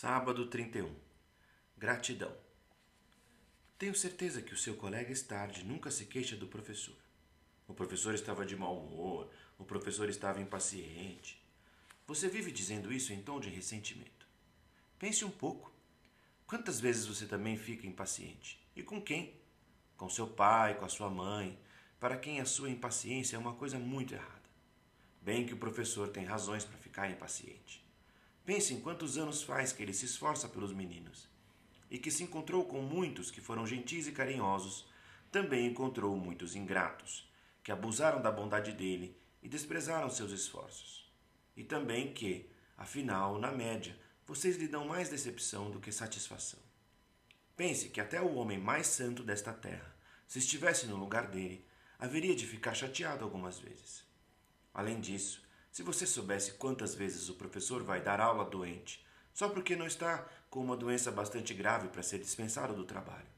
Sábado 31. Gratidão. Tenho certeza que o seu colega Stard nunca se queixa do professor. O professor estava de mau humor, o professor estava impaciente. Você vive dizendo isso em tom de ressentimento. Pense um pouco. Quantas vezes você também fica impaciente? E com quem? Com seu pai, com a sua mãe, para quem a sua impaciência é uma coisa muito errada. Bem que o professor tem razões para ficar impaciente. Pense em quantos anos faz que ele se esforça pelos meninos. E que se encontrou com muitos que foram gentis e carinhosos, também encontrou muitos ingratos, que abusaram da bondade dele e desprezaram seus esforços. E também que, afinal, na média, vocês lhe dão mais decepção do que satisfação. Pense que até o homem mais santo desta terra, se estivesse no lugar dele, haveria de ficar chateado algumas vezes. Além disso, se você soubesse quantas vezes o professor vai dar aula doente, só porque não está com uma doença bastante grave para ser dispensado do trabalho.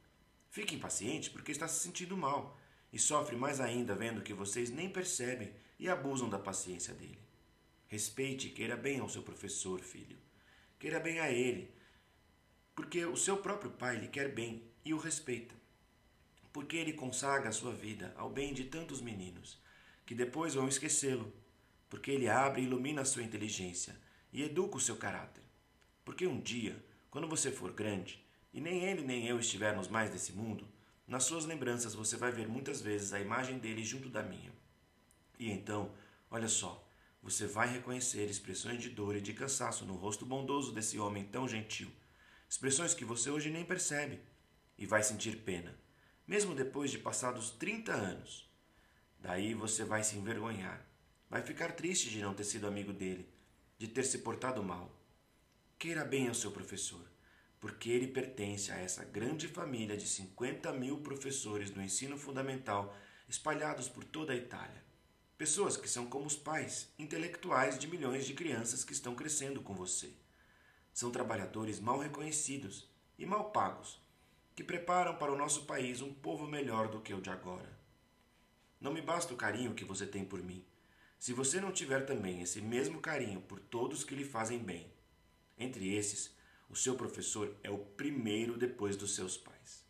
Fique impaciente porque está se sentindo mal e sofre mais ainda vendo que vocês nem percebem e abusam da paciência dele. Respeite e queira bem ao seu professor, filho. Queira bem a ele, porque o seu próprio pai lhe quer bem e o respeita. Porque ele consagra a sua vida ao bem de tantos meninos, que depois vão esquecê-lo porque ele abre e ilumina a sua inteligência e educa o seu caráter. Porque um dia, quando você for grande, e nem ele nem eu estivermos mais desse mundo, nas suas lembranças você vai ver muitas vezes a imagem dele junto da minha. E então, olha só, você vai reconhecer expressões de dor e de cansaço no rosto bondoso desse homem tão gentil, expressões que você hoje nem percebe, e vai sentir pena, mesmo depois de passados 30 anos. Daí você vai se envergonhar Vai ficar triste de não ter sido amigo dele, de ter se portado mal. Queira bem ao seu professor, porque ele pertence a essa grande família de 50 mil professores do ensino fundamental espalhados por toda a Itália. Pessoas que são como os pais intelectuais de milhões de crianças que estão crescendo com você. São trabalhadores mal reconhecidos e mal pagos, que preparam para o nosso país um povo melhor do que o de agora. Não me basta o carinho que você tem por mim. Se você não tiver também esse mesmo carinho por todos que lhe fazem bem, entre esses, o seu professor é o primeiro depois dos seus pais.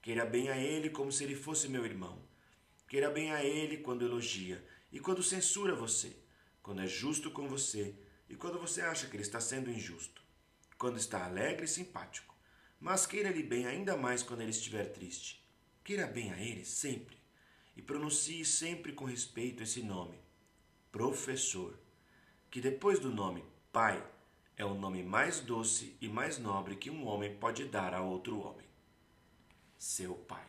Queira bem a ele como se ele fosse meu irmão. Queira bem a ele quando elogia e quando censura você, quando é justo com você e quando você acha que ele está sendo injusto, quando está alegre e simpático. Mas queira-lhe bem ainda mais quando ele estiver triste. Queira bem a ele sempre e pronuncie sempre com respeito esse nome professor, que depois do nome pai é o nome mais doce e mais nobre que um homem pode dar a outro homem. Seu pai.